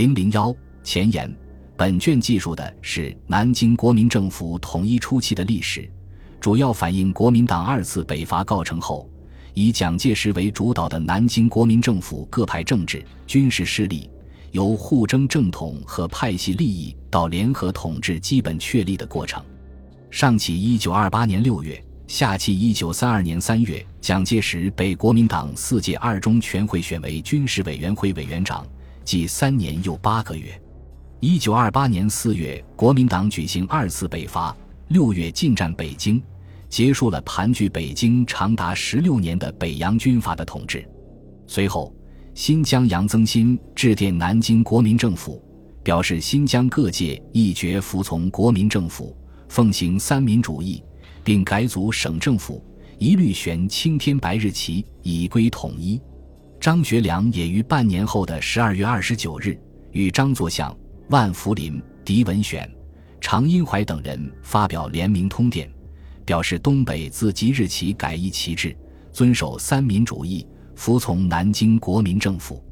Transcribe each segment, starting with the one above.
零零幺前言，本卷记述的是南京国民政府统一初期的历史，主要反映国民党二次北伐告成后，以蒋介石为主导的南京国民政府各派政治、军事势力由互争正统和派系利益到联合统治基本确立的过程。上起一九二八年六月，下起一九三二年三月，蒋介石被国民党四届二中全会选为军事委员会委员长，即三年又八个月。一九二八年四月，国民党举行二次北伐，六月进占北京，结束了盘踞北京长达十六年的北洋军阀的统治。随后，新疆杨增新致电南京国民政府，表示新疆各界一决服从国民政府。奉行三民主义，并改组省政府，一律悬青天白日旗，以归统一。张学良也于半年后的十二月二十九日，与张作相、万福林、狄文选、常荫槐等人发表联名通电，表示东北自即日起改一旗帜，遵守三民主义，服从南京国民政府。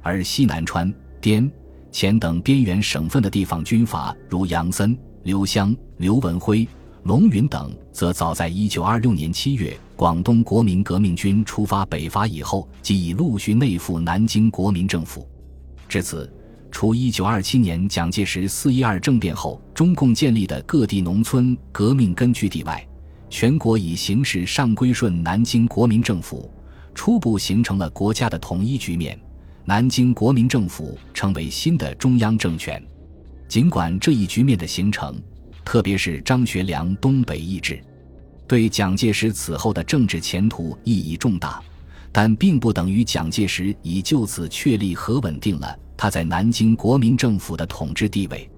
而西南川、滇黔等边缘省份的地方军阀，如杨森。刘湘、刘文辉、龙云等，则早在一九二六年七月，广东国民革命军出发北伐以后，即已陆续内附南京国民政府。至此，除一九二七年蒋介石四一二政变后，中共建立的各地农村革命根据地外，全国已形式上归顺南京国民政府，初步形成了国家的统一局面。南京国民政府成为新的中央政权。尽管这一局面的形成，特别是张学良东北易帜，对蒋介石此后的政治前途意义重大，但并不等于蒋介石已就此确立和稳定了他在南京国民政府的统治地位。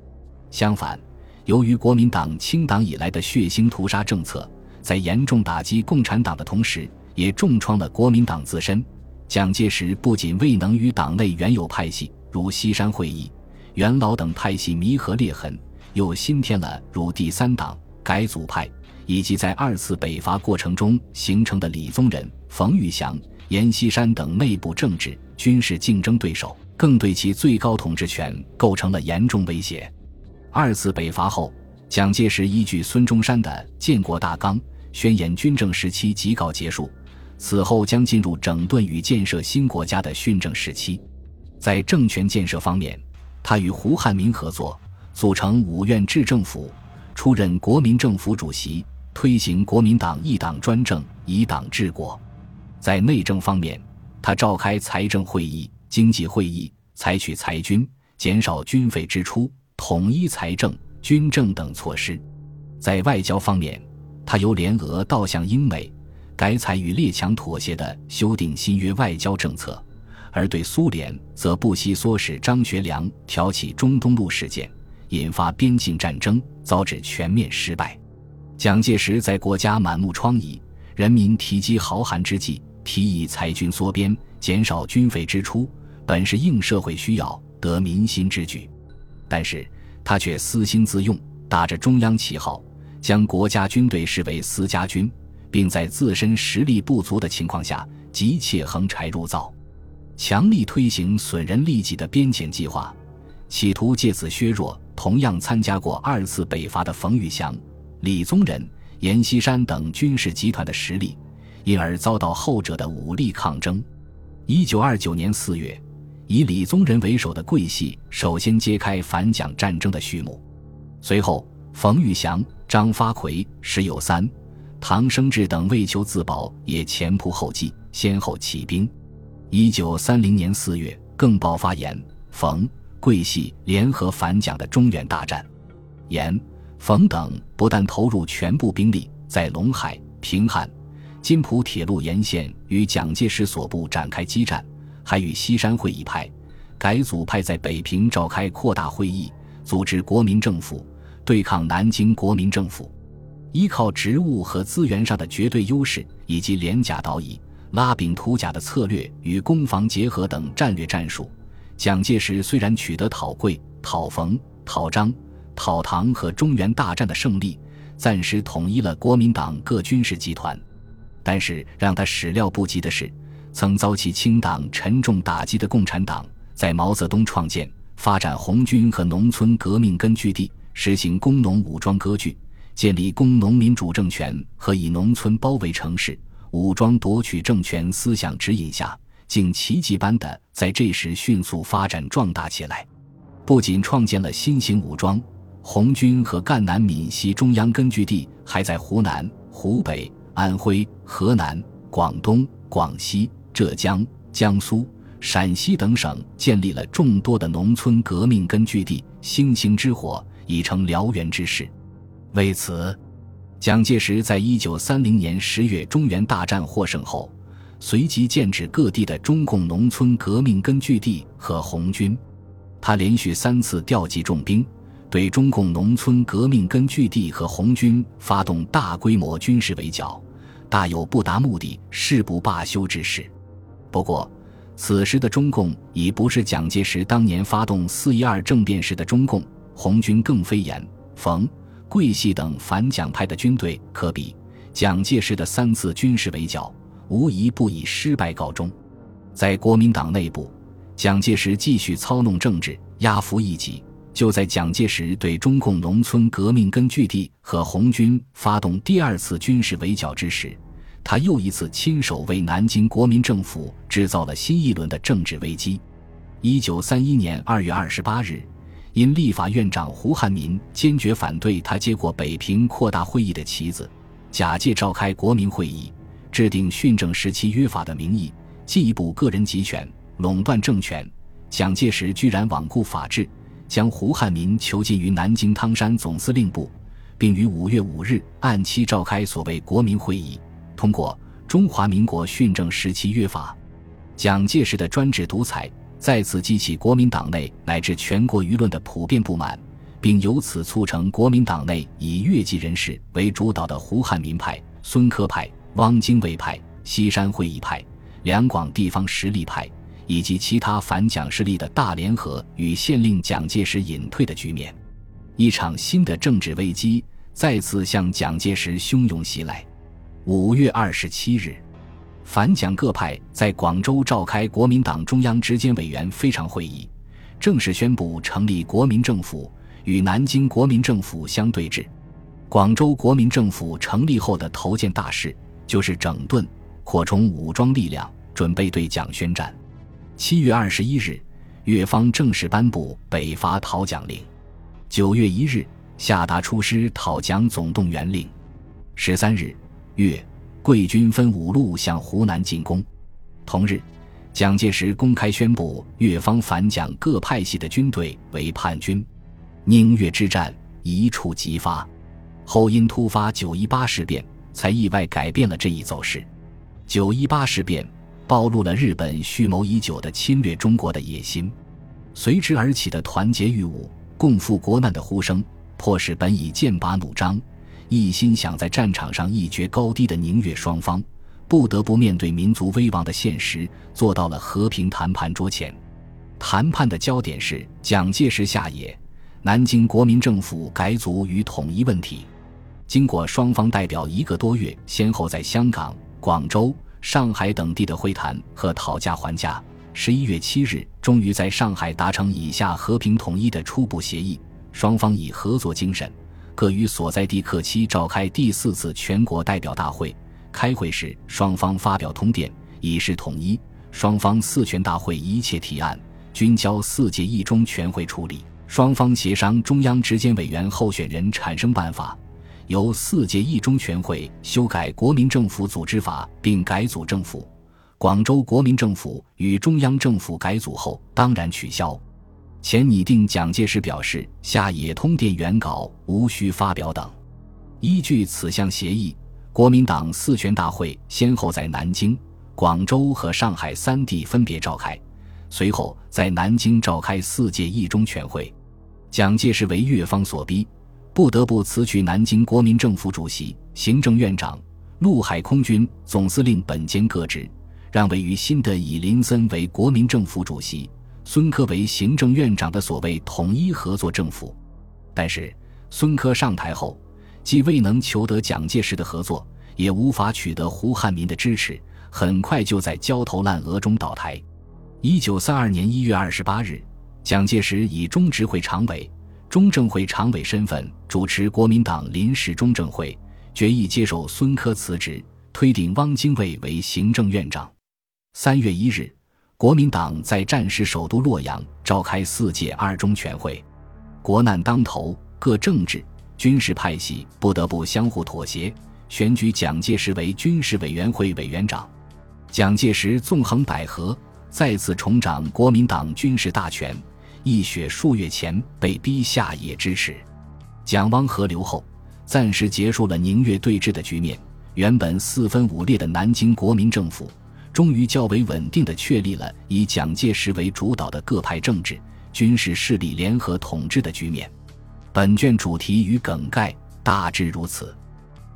相反，由于国民党清党以来的血腥屠杀政策，在严重打击共产党的同时，也重创了国民党自身。蒋介石不仅未能与党内原有派系如西山会议。元老等派系弥合裂痕，又新添了如第三党、改组派，以及在二次北伐过程中形成的李宗仁、冯玉祥、阎锡山等内部政治军事竞争对手，更对其最高统治权构成了严重威胁。二次北伐后，蒋介石依据孙中山的《建国大纲》，宣言军政时期即告结束，此后将进入整顿与建设新国家的训政时期。在政权建设方面，他与胡汉民合作，组成五院制政府，出任国民政府主席，推行国民党一党专政，以党治国。在内政方面，他召开财政会议、经济会议，采取裁军、减少军费支出、统一财政、军政等措施。在外交方面，他由联俄倒向英美，改采与列强妥协的修订新约外交政策。而对苏联，则不惜唆使张学良挑起中东路事件，引发边境战争，遭致全面失败。蒋介石在国家满目疮痍、人民提饥豪寒之际，提议裁军缩编，减少军费支出，本是应社会需要、得民心之举。但是他却私心自用，打着中央旗号，将国家军队视为私家军，并在自身实力不足的情况下，急切横柴入灶。强力推行损人利己的边遣计划，企图借此削弱同样参加过二次北伐的冯玉祥、李宗仁、阎锡山等军事集团的实力，因而遭到后者的武力抗争。一九二九年四月，以李宗仁为首的桂系首先揭开反蒋战争的序幕，随后冯玉祥、张发奎、石友三、唐生智等为求自保，也前仆后继，先后起兵。一九三零年四月，更爆发严、冯、桂系联合反蒋的中原大战。严、冯等不但投入全部兵力在陇海、平汉、津浦铁路沿线与蒋介石所部展开激战，还与西山会议派、改组派在北平召开扩大会议，组织国民政府对抗南京国民政府。依靠职务和资源上的绝对优势，以及连甲导乙。拉饼图甲的策略与攻防结合等战略战术，蒋介石虽然取得讨桂、讨冯、讨张、讨唐和中原大战的胜利，暂时统一了国民党各军事集团，但是让他始料不及的是，曾遭其清党沉重打击的共产党，在毛泽东创建、发展红军和农村革命根据地，实行工农武装割据，建立工农民主政权和以农村包围城市、武装夺取政权思想指引下，竟奇迹般的在这时迅速发展壮大起来。不仅创建了新型武装，红军和赣南闽西中央根据地，还在湖南、湖北、安徽、河南、广东、广西、浙江、江苏。陕西等省建立了众多的农村革命根据地，星星之火已成燎原之势。为此，蒋介石在一九三零年十月中原大战获胜后，随即建制各地的中共农村革命根据地和红军。他连续三次调集重兵，对中共农村革命根据地和红军发动大规模军事围剿，大有不达目的誓不罢休之势。不过，此时的中共已不是蒋介石当年发动四一二政变时的中共，红军更非严、冯、桂系等反蒋派的军队可比。蒋介石的三次军事围剿，无一不以失败告终。在国民党内部，蒋介石继续操弄政治，压服异己。就在蒋介石对中共农村革命根据地和红军发动第二次军事围剿之时，他又一次亲手为南京国民政府制造了新一轮的政治危机。一九三一年二月二十八日，因立法院长胡汉民坚决反对他接过北平扩大会议的旗子，假借召开国民会议、制定训政时期约法的名义，进一步个人集权、垄断政权，蒋介石居然罔顾法治，将胡汉民囚禁于南京汤山总司令部，并于五月五日按期召开所谓国民会议。通过《中华民国训政时期约法》，蒋介石的专制独裁再次激起国民党内乃至全国舆论的普遍不满，并由此促成国民党内以越级人士为主导的胡汉民派、孙科派、汪精卫派、西山会议派、两广地方实力派以及其他反蒋势力的大联合与县令蒋介石隐退的局面。一场新的政治危机再次向蒋介石汹涌袭来。五月二十七日，反蒋各派在广州召开国民党中央执监委员非常会议，正式宣布成立国民政府，与南京国民政府相对峙。广州国民政府成立后的头件大事，就是整顿、扩充武装力量，准备对蒋宣战。七月二十一日，越方正式颁布北伐讨蒋令；九月一日，下达出师讨蒋总动员令；十三日。粤、桂军分五路向湖南进攻。同日，蒋介石公开宣布粤方反蒋各派系的军队为叛军。宁粤之战一触即发，后因突发九一八事变，才意外改变了这一走势。九一八事变暴露了日本蓄谋已久的侵略中国的野心，随之而起的团结御侮、共赴国难的呼声，迫使本已剑拔弩张。一心想在战场上一决高低的宁粤双方，不得不面对民族危亡的现实，坐到了和平谈判桌前。谈判的焦点是蒋介石下野、南京国民政府改组与统一问题。经过双方代表一个多月，先后在香港、广州、上海等地的会谈和讨价还价，十一月七日，终于在上海达成以下和平统一的初步协议。双方以合作精神。各于所在地克期召开第四次全国代表大会。开会时，双方发表通电，以示统一。双方四全大会一切提案均交四届一中全会处理。双方协商中央执监委员候选人产生办法，由四届一中全会修改国民政府组织法并改组政府。广州国民政府与中央政府改组后，当然取消。前拟定蒋介石表示，下野通电原稿无需发表等。依据此项协议，国民党四全大会先后在南京、广州和上海三地分别召开，随后在南京召开四届一中全会。蒋介石为越方所逼，不得不辞去南京国民政府主席、行政院长、陆海空军总司令本兼各职，让位于新的以林森为国民政府主席。孙科为行政院长的所谓统一合作政府，但是孙科上台后，既未能求得蒋介石的合作，也无法取得胡汉民的支持，很快就在焦头烂额中倒台。一九三二年一月二十八日，蒋介石以中执会常委、中正会常委身份主持国民党临时中正会，决议接受孙科辞职，推定汪精卫为行政院长。三月一日，国民党在战时首都洛阳召开四届二中全会。国难当头，各政治、军事派系不得不相互妥协，选举蒋介石为军事委员会委员长。蒋介石纵横捭阖，再次重掌国民党军事大权。一雪数月前被逼下野支持，蒋汪合流后，暂时结束了宁越对峙的局面。原本四分五裂的南京国民政府，终于较为稳定的确立了以蒋介石为主导的各派政治、军事势力联合统治的局面。本卷主题与梗概大致如此。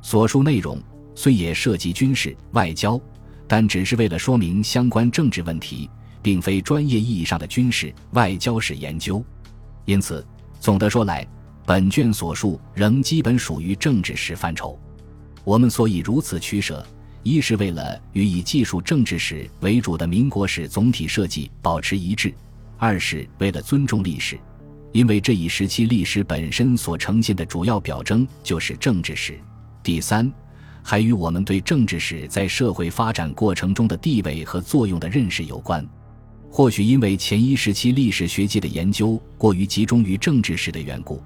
所述内容虽也涉及军事外交，但只是为了说明相关政治问题。并非专业意义上的军事外交史研究，因此总的说来，本卷所述仍基本属于政治史范畴。我们所以如此取舍，一是为了与以技术政治史为主的民国史总体设计保持一致；二是为了尊重历史，因为这一时期历史本身所呈现的主要表征就是政治史；第三，还与我们对政治史在社会发展过程中的地位和作用的认识有关。或许因为前一时期历史学界的研究过于集中于政治史的缘故，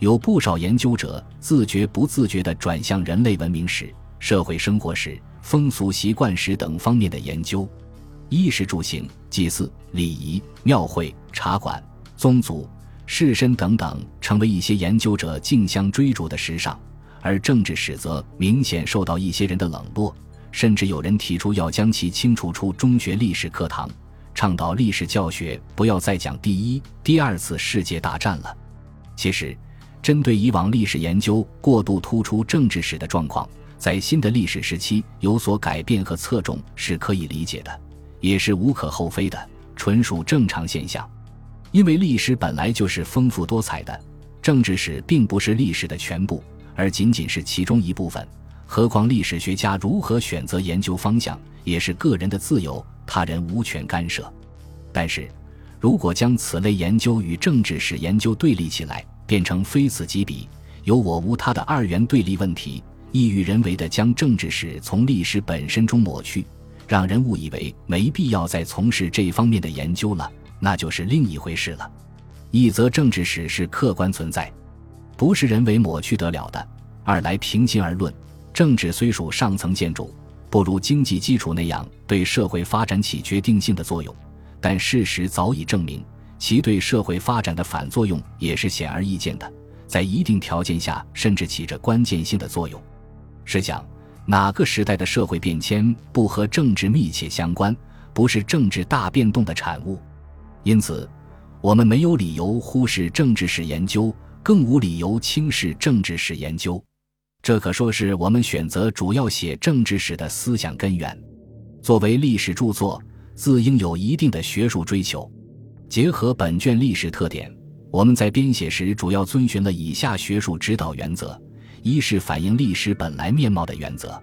有不少研究者自觉不自觉地转向人类文明史、社会生活史、风俗习惯史等方面的研究。衣食住行、祭祀、礼仪、庙会、茶馆、宗族、士绅等等，成为一些研究者竞相追逐的时尚，而政治史则明显受到一些人的冷落，甚至有人提出要将其清除出中学历史课堂。倡导历史教学不要再讲第一、第二次世界大战了。其实，针对以往历史研究过度突出政治史的状况，在新的历史时期有所改变和侧重是可以理解的，也是无可厚非的，纯属正常现象。因为历史本来就是丰富多彩的，政治史并不是历史的全部，而仅仅是其中一部分。何况历史学家如何选择研究方向，也是个人的自由。他人无权干涉，但是，如果将此类研究与政治史研究对立起来，变成非此即彼、有我无他的二元对立问题，意欲人为的将政治史从历史本身中抹去，让人误以为没必要再从事这方面的研究了，那就是另一回事了。一则政治史是客观存在，不是人为抹去得了的；二来平心而论，政治虽属上层建筑。不如经济基础那样对社会发展起决定性的作用，但事实早已证明，其对社会发展的反作用也是显而易见的，在一定条件下甚至起着关键性的作用。试想，哪个时代的社会变迁不和政治密切相关，不是政治大变动的产物？因此，我们没有理由忽视政治史研究，更无理由轻视政治史研究。这可说是我们选择主要写政治史的思想根源。作为历史著作，自应有一定的学术追求。结合本卷历史特点，我们在编写时主要遵循了以下学术指导原则：一是反映历史本来面貌的原则。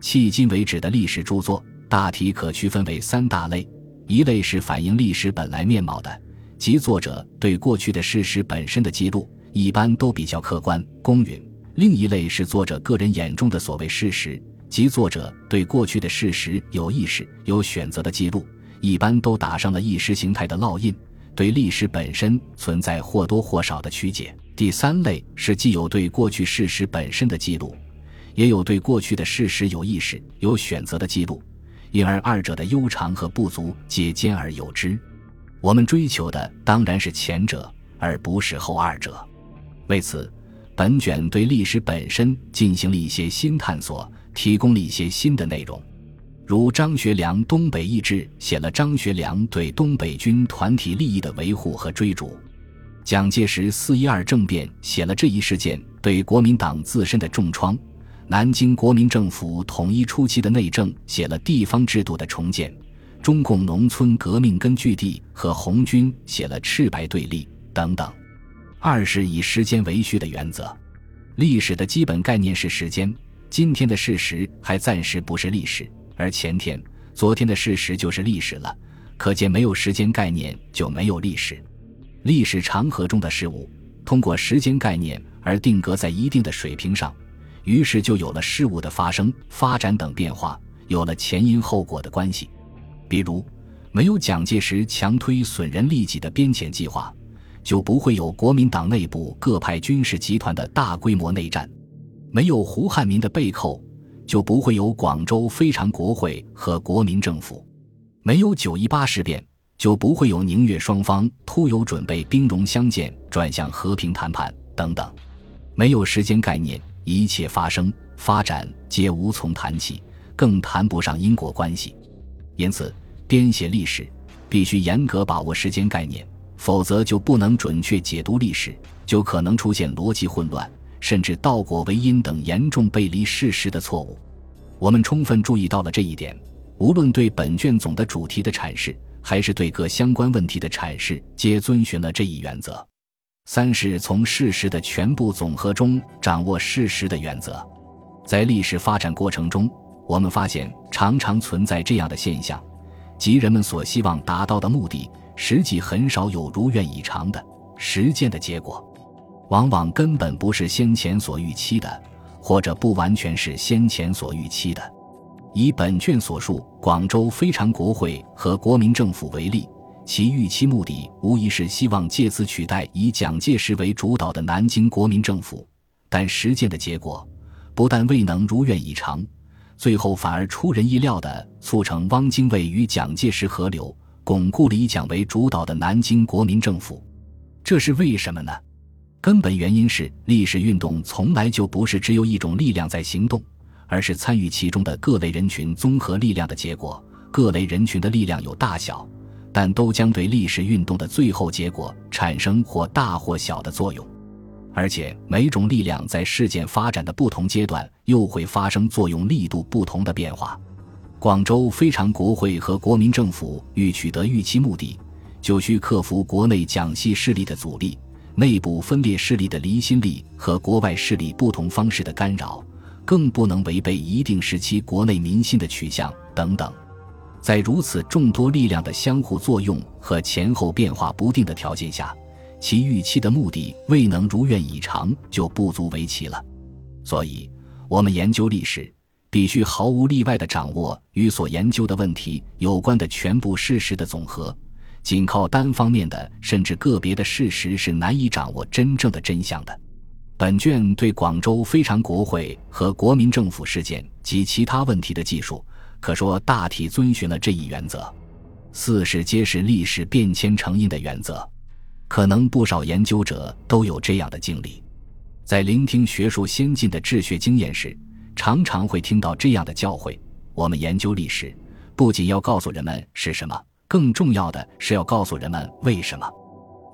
迄今为止的历史著作大体可区分为三大类：一类是反映历史本来面貌的，即作者对过去的事实本身的记录，一般都比较客观公允。另一类是作者个人眼中的所谓事实，即作者对过去的事实有意识、有选择的记录，一般都打上了意识形态的烙印，对历史本身存在或多或少的曲解。第三类是既有对过去事实本身的记录，也有对过去的事实有意识、有选择的记录，因而二者的悠长和不足皆兼而有之。我们追求的当然是前者，而不是后二者。为此。本卷对历史本身进行了一些新探索，提供了一些新的内容，如张学良《东北易志》写了张学良对东北军团体利益的维护和追逐；蒋介石四一二政变写了这一事件对国民党自身的重创；南京国民政府统一初期的内政写了地方制度的重建；中共农村革命根据地和红军写了赤白对立等等。二是以时间为序的原则，历史的基本概念是时间。今天的事实还暂时不是历史，而前天、昨天的事实就是历史了。可见，没有时间概念就没有历史。历史长河中的事物，通过时间概念而定格在一定的水平上，于是就有了事物的发生、发展等变化，有了前因后果的关系。比如，没有蒋介石强推损人利己的边遣计划，就不会有国民党内部各派军事集团的大规模内战；没有胡汉民的背扣，就不会有广州非常国会和国民政府；没有九一八事变。就不会有宁粤双方突有准备兵戎相见，转向和平谈判等等。没有时间概念，一切发生发展皆无从谈起，更谈不上因果关系。因此，编写历史必须严格把握时间概念，否则就不能准确解读历史，就可能出现逻辑混乱，甚至倒果为因等严重背离事实的错误。我们充分注意到了这一点，无论对本卷总的主题的阐释。还是对各相关问题的阐释，皆遵循了这一原则。三是从事实的全部总和中掌握事实的原则。在历史发展过程中，我们发现常常存在这样的现象，即人们所希望达到的目的，实际很少有如愿以偿的实践的结果，往往根本不是先前所预期的，或者不完全是先前所预期的。以本卷所述广州非常国会和国民政府为例，其预期目的无疑是希望借此取代以蒋介石为主导的南京国民政府，但实践的结果不但未能如愿以偿，最后反而出人意料地促成汪精卫与蒋介石合流，巩固了以蒋为主导的南京国民政府。这是为什么呢？根本原因是历史运动从来就不是只有一种力量在行动。而是参与其中的各类人群综合力量的结果。各类人群的力量有大小，但都将对历史运动的最后结果产生或大或小的作用。而且每种力量在事件发展的不同阶段，又会发生作用力度不同的变化。广州非常国会和国民政府欲取得预期目的，就需克服国内蒋系势力的阻力、内部分裂势力的离心力和国外势力不同方式的干扰。更不能违背一定时期国内民心的取向等等，在如此众多力量的相互作用和前后变化不定的条件下，其预期的目的未能如愿以偿，就不足为奇了。所以，我们研究历史，必须毫无例外地掌握与所研究的问题有关的全部事实的总和。仅靠单方面的甚至个别的事实是难以掌握真正的真相的。本卷对广州非常国会和国民政府事件及其他问题的技术，可说大体遵循了这一原则。四是揭示历史变迁成因的原则。可能不少研究者都有这样的经历，在聆听学术先进的治学经验时，常常会听到这样的教诲：我们研究历史，不仅要告诉人们是什么，更重要的是要告诉人们为什么。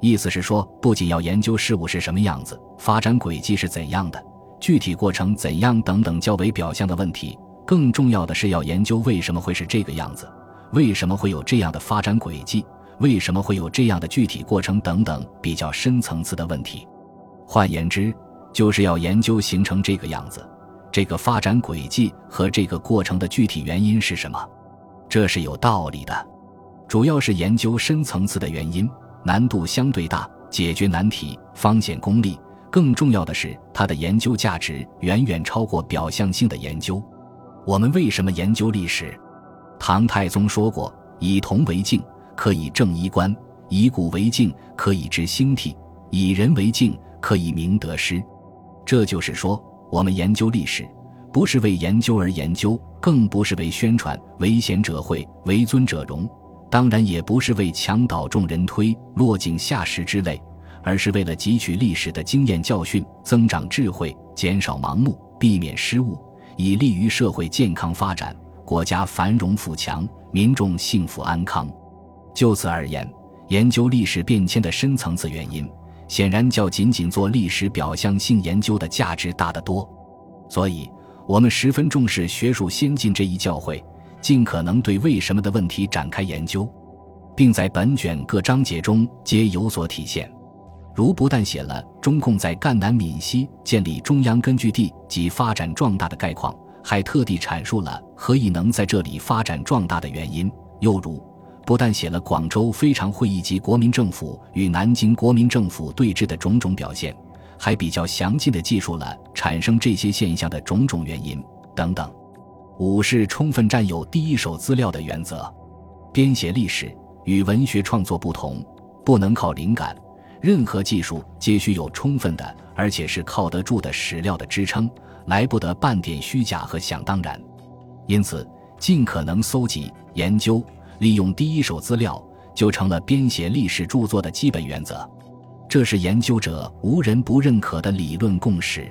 意思是说，不仅要研究事物是什么样子，发展轨迹是怎样的，具体过程怎样等等较为表象的问题，更重要的是要研究为什么会是这个样子，为什么会有这样的发展轨迹，为什么会有这样的具体过程等等比较深层次的问题。换言之，就是要研究形成这个样子、这个发展轨迹和这个过程的具体原因是什么。这是有道理的，主要是研究深层次的原因。难度相对大，解决难题方显功利。更重要的是，它的研究价值远远超过表象性的研究。我们为什么研究历史？唐太宗说过：“以铜为镜，可以正衣冠；以古为镜，可以知兴替；以人为镜，可以明得失。”这就是说，我们研究历史，不是为研究而研究，更不是为宣传，为贤者会，为尊者荣。当然也不是为墙倒众人推、落井下石之类，而是为了汲取历史的经验教训，增长智慧，减少盲目，避免失误，以利于社会健康发展、国家繁荣富强、民众幸福安康。就此而言，研究历史变迁的深层次原因，显然较仅仅做历史表象性研究的价值大得多。所以，我们十分重视学术先进这一教诲。尽可能对为什么的问题展开研究，并在本卷各章节中皆有所体现。如不但写了中共在赣南闽西建立中央根据地及发展壮大的概况，还特地阐述了何以能在这里发展壮大的原因。又如不但写了广州非常会议及国民政府与南京国民政府对峙的种种表现，还比较详尽地记述了产生这些现象的种种原因等等。五是充分占有第一手资料的原则。编写历史与文学创作不同，不能靠灵感，任何技术皆需有充分的，而且是靠得住的史料的支撑，来不得半点虚假和想当然。因此，尽可能搜集、研究、利用第一手资料，就成了编写历史著作的基本原则。这是研究者无人不认可的理论共识。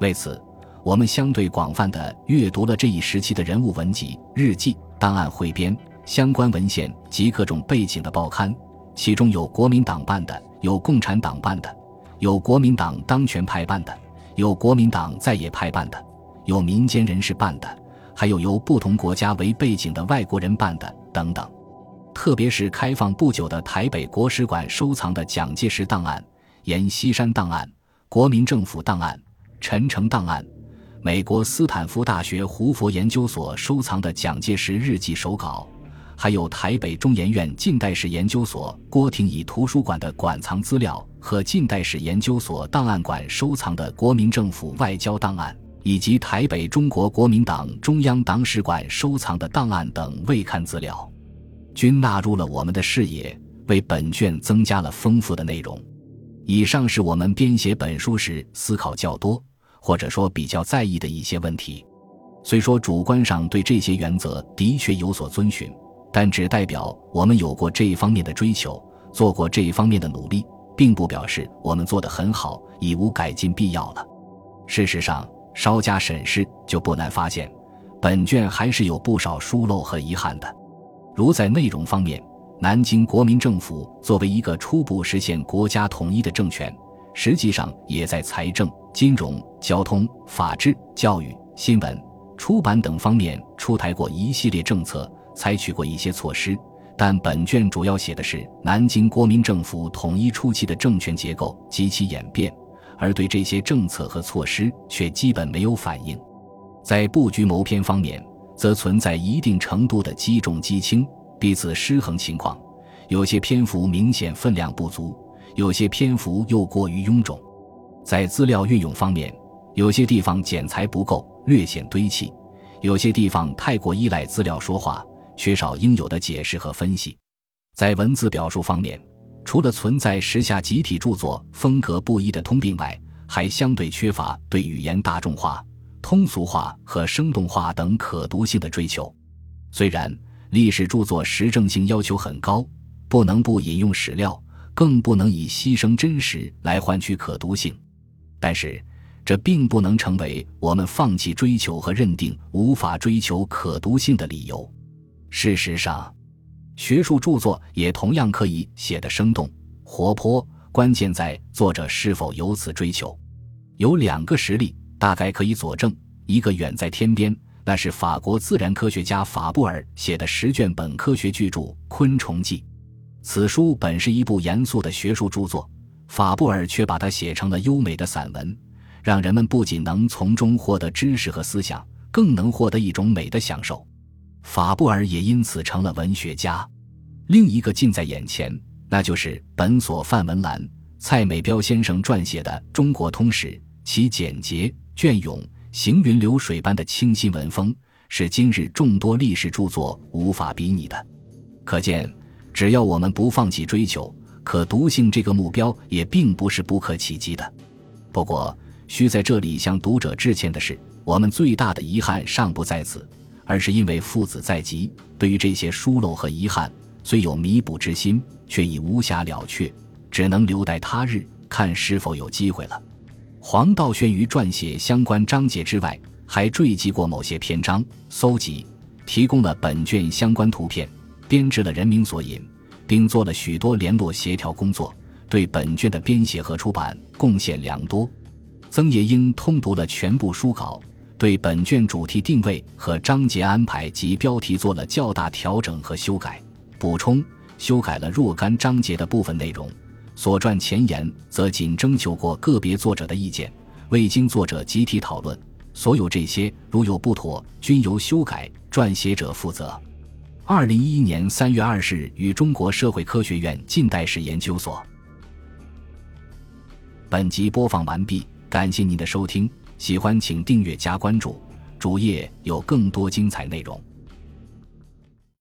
为此，我们相对广泛地阅读了这一时期的人物文集、日记、档案汇编。相关文献及各种背景的报刊，其中有国民党办的，有共产党办的，有国民党当权派办的，有国民党在野派办的，有民间人士办的，还有由不同国家为背景的外国人办的等等。特别是开放不久的台北国史馆收藏的蒋介石档案、阎锡山档案、国民政府档案、陈诚档案，美国斯坦福大学胡佛研究所收藏的蒋介石日记手稿。还有台北中研院近代史研究所郭廷仪图书馆的馆藏资料和近代史研究所档案馆收藏的国民政府外交档案，以及台北中国国民党中央党史馆收藏的档案等未刊资料，均纳入了我们的视野，为本卷增加了丰富的内容。以上是我们编写本书时思考较多，或者说比较在意的一些问题。虽说主观上对这些原则的确有所遵循。但只代表我们有过这一方面的追求，做过这一方面的努力，并不表示我们做得很好，已无改进必要了。事实上，稍加审视，就不难发现，本卷还是有不少疏漏和遗憾的。如在内容方面，南京国民政府作为一个初步实现国家统一的政权，实际上也在财政、金融、交通、法治、教育、新闻、出版等方面出台过一系列政策。采取过一些措施，但本卷主要写的是南京国民政府统一初期的政权结构及其演变，而对这些政策和措施却基本没有反应。在布局谋篇方面，则存在一定程度的积重积轻、彼此失衡情况，有些篇幅明显分量不足，有些篇幅又过于臃肿。在资料运用方面，有些地方剪裁不够，略显堆砌；有些地方太过依赖资料说话。缺少应有的解释和分析，在文字表述方面，除了存在时下集体著作风格不一的通病外，还相对缺乏对语言大众化、通俗化和生动化等可读性的追求。虽然历史著作实证性要求很高，不能不引用史料，更不能以牺牲真实来换取可读性，但是这并不能成为我们放弃追求和认定无法追求可读性的理由。事实上，学术著作也同样可以写得生动活泼，关键在作者是否有此追求。有两个实例大概可以佐证：一个远在天边，那是法国自然科学家法布尔写的十卷本科学巨著《昆虫记》。此书本是一部严肃的学术著作，法布尔却把它写成了优美的散文，让人们不仅能从中获得知识和思想，更能获得一种美的享受。法布尔也因此成了文学家。另一个近在眼前，那就是本所范文澜、蔡美彪先生撰写的《中国通史》，其简洁隽永、行云流水般的清新文风，是今日众多历史著作无法比拟的。可见，只要我们不放弃追求可读性这个目标，也并不是不可企及的。不过，需在这里向读者致歉的是，我们最大的遗憾尚不在此。而是因为父子在即，对于这些疏漏和遗憾，虽有弥补之心，却已无暇了却，只能留待他日看是否有机会了。黄道轩于撰写相关章节之外，还缀记过某些篇章，搜集提供了本卷相关图片，编制了人名索引，并做了许多联络协调工作，对本卷的编写和出版贡献良多。曾冶英通读了全部书稿。对本卷主题定位和章节安排及标题做了较大调整和修改。补充修改了若干章节的部分内容所撰前言则仅征求过个别作者的意见未经作者集体讨论所有这些如有不妥均由修改撰写者负责。二零一一年三月二十日与中国社会科学院近代史研究所。本集播放完毕感谢您的收听。喜欢请订阅加关注主页有更多精彩内容。